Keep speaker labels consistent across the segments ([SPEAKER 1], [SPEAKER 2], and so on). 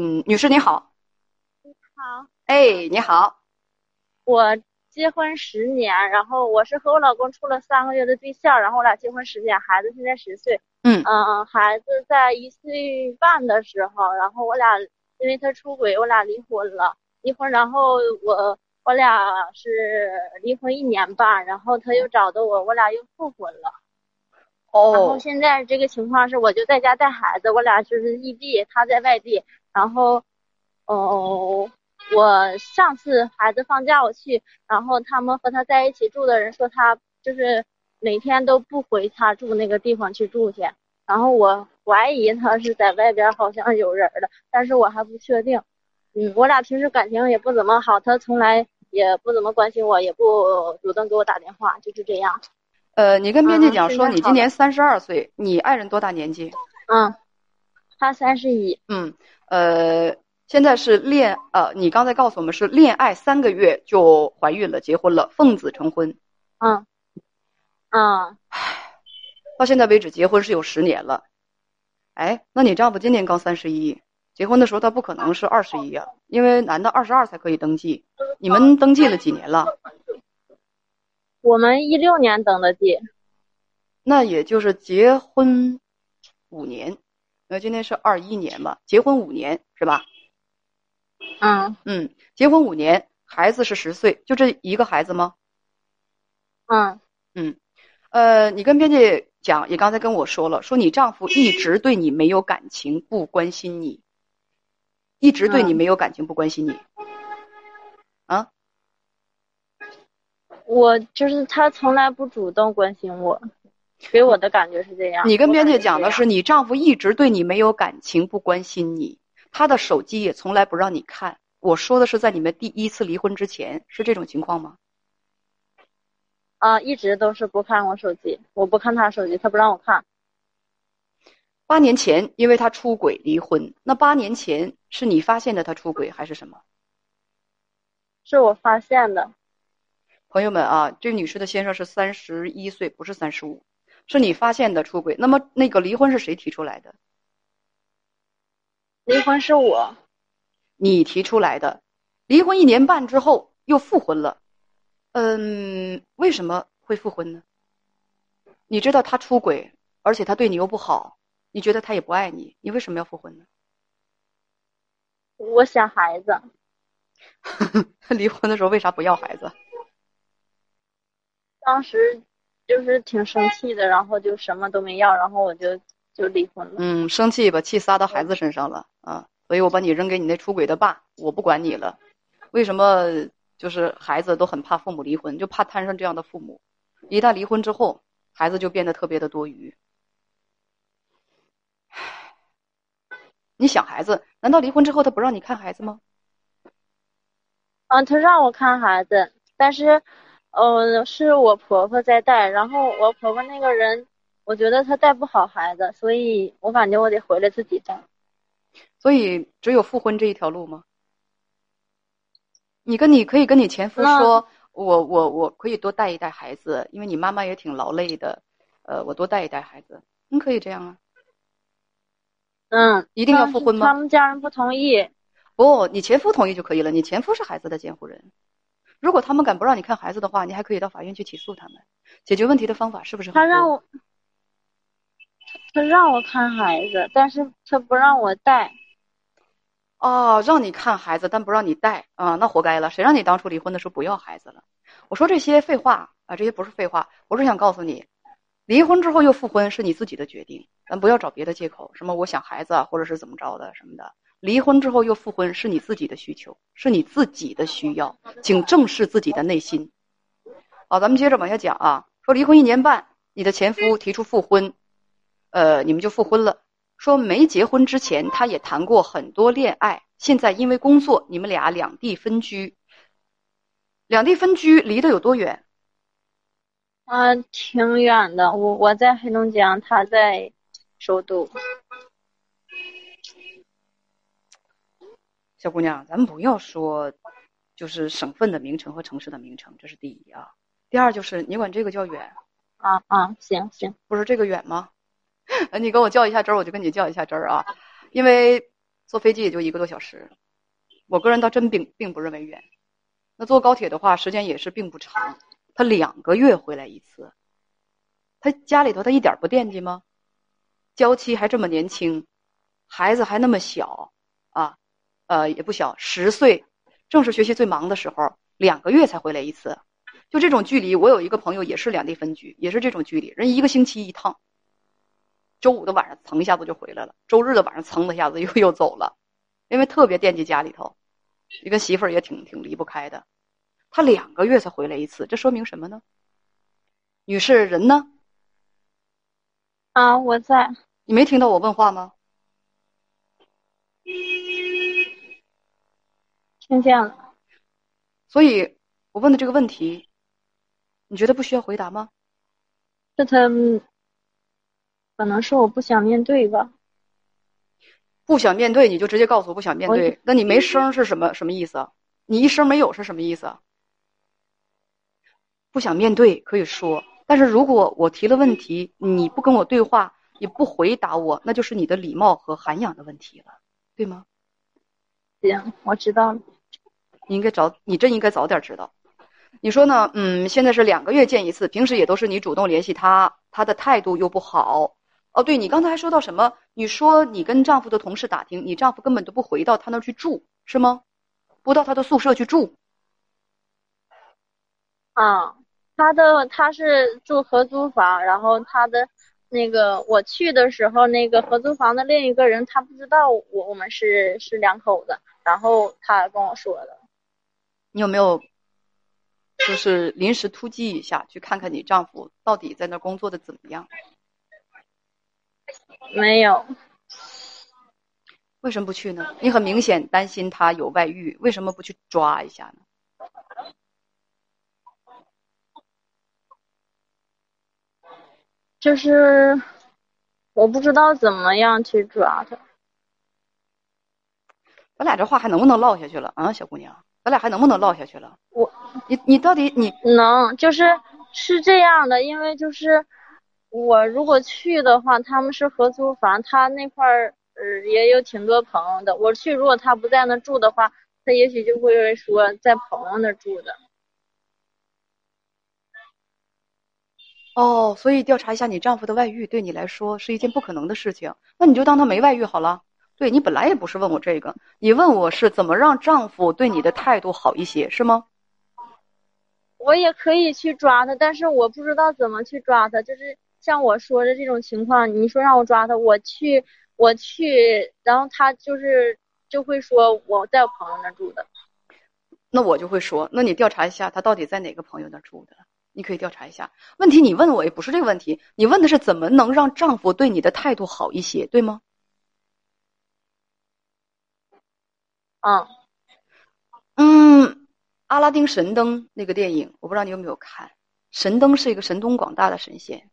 [SPEAKER 1] 嗯，女士你好，你
[SPEAKER 2] 好，
[SPEAKER 1] 哎，你好，
[SPEAKER 2] 我结婚十年，然后我是和我老公处了三个月的对象，然后我俩结婚十年，孩子现在十岁，
[SPEAKER 1] 嗯。
[SPEAKER 2] 嗯，孩子在一岁半的时候，然后我俩因为他出轨，我俩离婚了，离婚，然后我我俩是离婚一年半，然后他又找的我，我俩又复婚了。哦。然后
[SPEAKER 1] 哦，
[SPEAKER 2] 现在这个情况是，我就在家带孩子，我俩就是异地，他在外地。然后，哦，我上次孩子放假我去，然后他们和他在一起住的人说他就是每天都不回他住那个地方去住去。然后我怀疑他是在外边好像有人了，但是我还不确定。嗯，我俩平时感情也不怎么好，他从来也不怎么关心我，也不主动给我打电话，就是这样。
[SPEAKER 1] 呃，你跟编辑
[SPEAKER 2] 嗯
[SPEAKER 1] 讲说你今年三十二岁，你爱人多大年纪？
[SPEAKER 2] 嗯，他三十一。
[SPEAKER 1] 嗯，呃，现在是恋呃，你刚才告诉我们是恋爱三个月就怀孕了，结婚了，奉子成婚，
[SPEAKER 2] 嗯，嗯，
[SPEAKER 1] 到现在为止结婚是有十年了。哎，那你丈夫今年刚三十一，结婚的时候他不可能是二十一呀，因为男的二十二才可以登记。你们登记了几年了？
[SPEAKER 2] 我们一六年登的记，
[SPEAKER 1] 那也就是结婚五年，那今天是二一年嘛，结婚五年是吧？
[SPEAKER 2] 嗯
[SPEAKER 1] 嗯，结婚五年，孩子是十岁，就这一个孩子吗？
[SPEAKER 2] 嗯
[SPEAKER 1] 嗯，呃，你跟编辑讲，也刚才跟我说了，说你丈夫一直对你没有感情，不关心你，一直对你
[SPEAKER 2] 嗯
[SPEAKER 1] 没有感情，不关心你。啊，
[SPEAKER 2] 我就是他从来不主动关心我，给我的感觉是这样。
[SPEAKER 1] 你跟编辑讲的是你丈夫一直对你没有感情，不关心你，他的手机也从来不让你看。我说的是在你们第一次离婚之前，是这种情况吗？
[SPEAKER 2] 啊，一直都是不看我手机，我不看他手机，他不让我看。
[SPEAKER 1] 八年前因为他出轨离婚，那八年前是你发现的他出轨还是什么？
[SPEAKER 2] 是我发现的，
[SPEAKER 1] 朋友们啊，这女士的先生是三十一岁，不是三十五，是你发现的出轨。那么那个离婚是谁提出来的？
[SPEAKER 2] 离婚是我，
[SPEAKER 1] 你提出来的。离婚一年半之后又复婚了，嗯，为什么会复婚呢？你知道他出轨，而且他对你又不好，你觉得他也不爱你，你为什么要复婚呢？
[SPEAKER 2] 我想孩子，
[SPEAKER 1] 离婚的时候为啥不要孩子？
[SPEAKER 2] 当时就是挺生气的，然后就什么都没要，然后我就就离婚了。
[SPEAKER 1] 嗯，生气把气撒到孩子身上了啊，所以我把你扔给你那出轨的爸，我不管你了。为什么就是孩子都很怕父母离婚，就怕摊上这样的父母？一旦离婚之后，孩子就变得特别的多余。你想孩子，难道离婚之后他不让你看孩子吗？
[SPEAKER 2] 嗯，他让我看孩子，但是，呃，是我婆婆在带，然后我婆婆那个人，我觉得她带不好孩子，所以我感觉我得回来自己带。
[SPEAKER 1] 所以只有复婚这一条路吗？你跟你可以跟你前夫说，我我我可以多带一带孩子，因为你妈妈也挺劳累的，呃，我多带一带孩子，你可以这样啊。
[SPEAKER 2] 嗯，
[SPEAKER 1] 一定要复婚吗
[SPEAKER 2] 他们家人不同意。
[SPEAKER 1] 不，你前夫同意就可以了。你前夫是孩子的监护人，如果他们敢不让你看孩子的话，你还可以到法院去起诉他们。解决问题的方法是不是很？
[SPEAKER 2] 他让我，他让我看孩子，但是他不让我带。
[SPEAKER 1] 哦，让你看孩子，但不让你带啊，那活该了。谁让你当初离婚的时候不要孩子了？我说这些废话啊，这些不是废话，我是想告诉你，离婚之后又复婚是你自己的决定，咱不要找别的借口，什么我想孩子啊，或者是怎么着的什么的。离婚之后又复婚是你自己的需求，是你自己的需要，请正视自己的内心。好，咱们接着往下讲啊，说离婚一年半，你的前夫提出复婚，呃，你们就复婚了。说没结婚之前，他也谈过很多恋爱，现在因为工作，你们俩两地分居。两地分居离得有多远？
[SPEAKER 2] 嗯、挺远的。我我在黑龙江，他在首都。
[SPEAKER 1] 小姑娘，咱们不要说，就是省份的名称和城市的名称，这是第一啊。第二就是你管这个叫远，
[SPEAKER 2] 啊啊，行行，
[SPEAKER 1] 不是这个远吗？呃，你跟我较一下真儿，我就跟你较一下真儿啊，因为坐飞机也就一个多小时，我个人倒真并并不认为远。那坐高铁的话，时间也是并不长，他两个月回来一次。他家里头他一点不惦记吗？娇妻还这么年轻，孩子还那么小，啊，呃也不小，十岁，正是学习最忙的时候，两个月才回来一次。就这种距离，我有一个朋友也是两地分居，也是这种距离，人一个星期一趟。周五的晚上蹭一下子就回来了，周日的晚上蹭的一下子又又走了，因为特别惦记家里头，你跟媳妇儿也挺挺离不开的。他两个月才回来一次，这说明什么呢？女士，人呢？
[SPEAKER 2] 啊，我在。
[SPEAKER 1] 你没听到我问话吗？
[SPEAKER 2] 听见了。
[SPEAKER 1] 所以我问的这个问题，你觉得不需要回答吗？
[SPEAKER 2] 这他。可能是我不想面对吧，
[SPEAKER 1] 不想面对你就直接告诉我不想面对。那你没声是什么什么意思？你一声没有是什么意思？不想面对可以说，但是如果我提了问题，你不跟我对话，你不回答我，那就是你的礼貌和涵养的问题了，对吗？
[SPEAKER 2] 行，我知道了。
[SPEAKER 1] 你应该早，你真应该早点知道。你说呢？嗯，现在是两个月见一次，平时也都是你主动联系他，他的态度又不好。哦，对你刚才还说到什么？你说你跟丈夫的同事打听，你丈夫根本都不回到他那儿去住，是吗？不到他的宿舍去住。
[SPEAKER 2] 啊，他的他是住合租房，然后他的那个我去的时候，那个合租房的另一个人他不知道我我们是是两口子，然后他跟我说的。
[SPEAKER 1] 你有没有就是临时突击一下，去看看你丈夫到底在那工作的怎么样？
[SPEAKER 2] 没有，
[SPEAKER 1] 为什么不去呢？你很明显担心他有外遇，为什么不去抓一下呢？
[SPEAKER 2] 就是我不知道怎么样去抓他。
[SPEAKER 1] 咱俩这话还能不能唠下去了啊，小姑娘？咱俩还能不能唠下去了？
[SPEAKER 2] 我，
[SPEAKER 1] 你你到底你
[SPEAKER 2] 能？就是是这样的，因为就是。我如果去的话，他们是合租房，他那块儿呃也有挺多朋友的。我去，如果他不在那住的话，他也许就会说在朋友那住的。
[SPEAKER 1] 哦，所以调查一下你丈夫的外遇，对你来说是一件不可能的事情。那你就当他没外遇好了。对你本来也不是问我这个，你问我是怎么让丈夫对你的态度好一些，是吗？
[SPEAKER 2] 我也可以去抓他，但是我不知道怎么去抓他，就是。像我说的这种情况，你说让我抓他，我去，我去，然后他就是就会说我在我朋友那住的，
[SPEAKER 1] 那我就会说，那你调查一下他到底在哪个朋友那住的，你可以调查一下。问题你问我也不是这个问题，你问的是怎么能让丈夫对你的态度好一些，对吗？
[SPEAKER 2] 嗯，
[SPEAKER 1] 嗯，阿拉丁神灯那个电影，我不知道你有没有看。神灯是一个神通广大的神仙。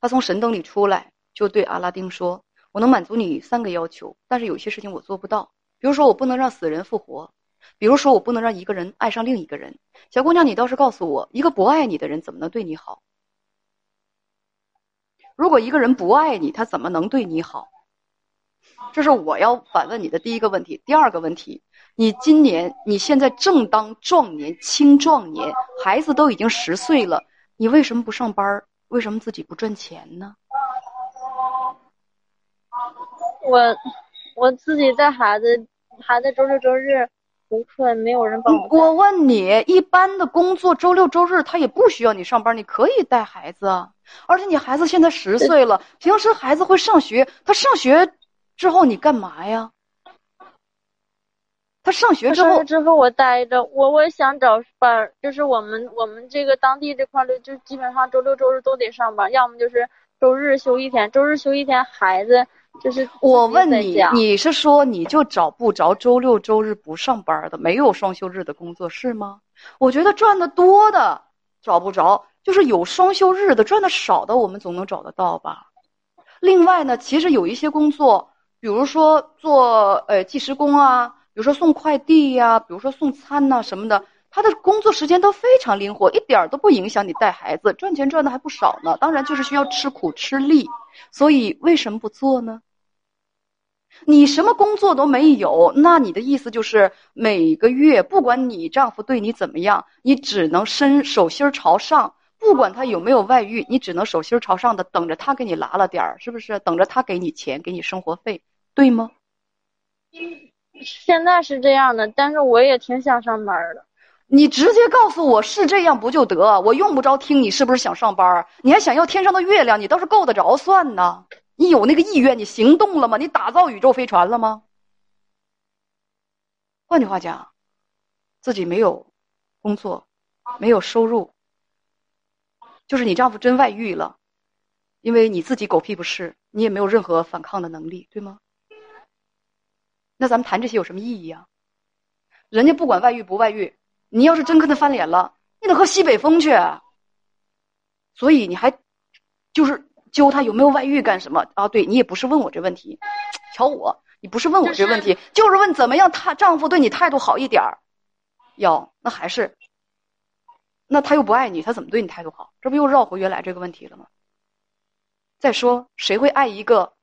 [SPEAKER 1] 他从神灯里出来，就对阿拉丁说：“我能满足你三个要求，但是有些事情我做不到。比如说，我不能让死人复活；比如说，我不能让一个人爱上另一个人。小姑娘，你倒是告诉我，一个不爱你的人怎么能对你好？如果一个人不爱你，他怎么能对你好？这是我要反问你的第一个问题。第二个问题，你今年你现在正当壮年，青壮年，孩子都已经十岁了，你为什么不上班？”为什么自己不赚钱呢？
[SPEAKER 2] 我我自己带孩子，孩子周六周日补课，没有人帮我。
[SPEAKER 1] 我问你，一般的工作周六周日他也不需要你上班，你可以带孩子啊。而且你孩子现在十岁了，平时孩子会上学，他上学之后你干嘛呀？他上学之后，
[SPEAKER 2] 之后我待着，我我想找班儿，就是我们我们这个当地这块的，就基本上周六周日都得上班，要么就是周日休一天，周日休一天，孩子就是
[SPEAKER 1] 我问你，你是说你就找不着周六周日不上班的，没有双休日的工作是吗？我觉得赚的多的找不着，就是有双休日的赚的少的，我们总能找得到吧？另外呢，其实有一些工作，比如说做呃计时工啊。比如说送快递呀，比如说送餐呐什么的，他的工作时间都非常灵活，一点都不影响你带孩子，赚钱赚的还不少呢。当然就是需要吃苦吃力，所以为什么不做呢？你什么工作都没有，那你的意思就是每个月不管你丈夫对你怎么样，你只能伸手心朝上，不管他有没有外遇，你只能手心朝上的等着他给你拉了点儿，是不是？等着他给你钱，给你生活费，对吗？
[SPEAKER 2] 现在是这样的，但是我也挺想上班的。
[SPEAKER 1] 你直接告诉我是这样不就得？我用不着听你是不是想上班，你还想要天上的月亮，你倒是够得着算呢？你有那个意愿，你行动了吗？你打造宇宙飞船了吗？换句话讲，自己没有工作，没有收入，就是你丈夫真外遇了，因为你自己狗屁不是，你也没有任何反抗的能力，对吗？那咱们谈这些有什么意义啊？人家不管外遇不外遇。你要是真跟他翻脸了，你得喝西北风去。所以你还就是揪他有没有外遇干什么啊？对你也不是问我这问题，瞧我，你不是问我这问题，就是问怎么样他丈夫对你态度好一点儿。哟，那还是，那他又不爱你，他怎么对你态度好？这不又绕回原来这个问题了吗？再说，谁会爱一个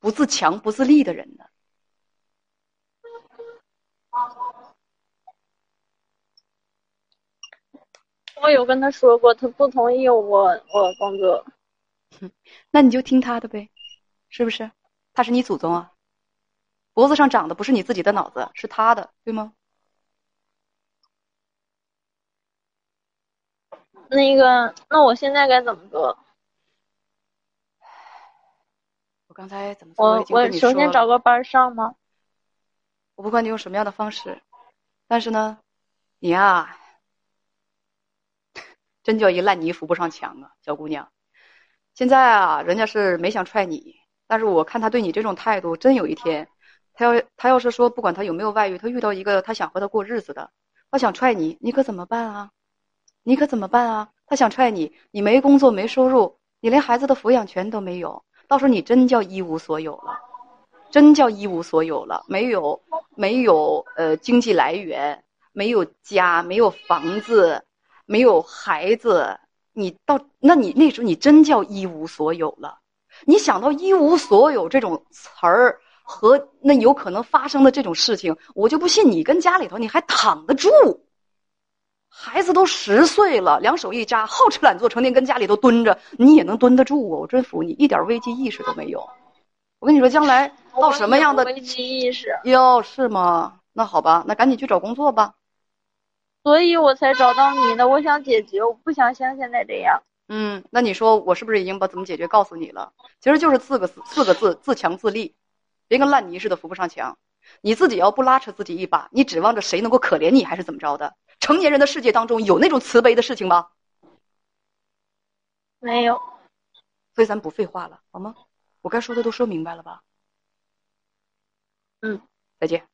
[SPEAKER 1] 不自强不自立的人呢？
[SPEAKER 2] 我有跟他说过，他不同意我我工作。
[SPEAKER 1] 那你就听他的呗，是不是？他是你祖宗啊，脖子上长的不是你自己的脑子，是他的，对吗？
[SPEAKER 2] 那个，那我现在该怎么做？
[SPEAKER 1] 我刚才怎么
[SPEAKER 2] 我我首先找个班上吗？
[SPEAKER 1] 我不管你用什么样的方式，但是呢，你呀。真叫一烂泥扶不上墙啊，小姑娘！现在啊，人家是没想踹你，但是我看他对你这种态度，真有一天，他要他要是说不管他有没有外遇，他遇到一个他想和他过日子的，他想踹你，你可怎么办啊？你可怎么办啊？他想踹你，你没工作没收入，你连孩子的抚养权都没有，到时候你真叫一无所有了，真叫一无所有了，没有没有呃经济来源，没有家，没有房子。没有孩子，你到那你那时候你真叫一无所有了。你想到一无所有这种词儿和那有可能发生的这种事情，我就不信你跟家里头你还躺得住。孩子都十岁了，两手一扎，好吃懒做，成天跟家里头蹲着，你也能蹲得住啊！我真服你，一点危机意识都没有。我跟你说，将来到什么样的
[SPEAKER 2] 危机意识？
[SPEAKER 1] 哟，是吗？那好吧，那赶紧去找工作吧。
[SPEAKER 2] 所以我才找到你的，我想解决，我不想像现在这样。
[SPEAKER 1] 嗯，那你说我是不是已经把怎么解决告诉你了？其实就是四个四四个字：自强自立，别跟烂泥似的扶不上墙。你自己要不拉扯自己一把，你指望着谁能够可怜你，还是怎么着的？成年人的世界当中有那种慈悲的事情吗？
[SPEAKER 2] 没有。
[SPEAKER 1] 所以咱不废话了，好吗？我该说的都说明白了吧？
[SPEAKER 2] 嗯，
[SPEAKER 1] 再见。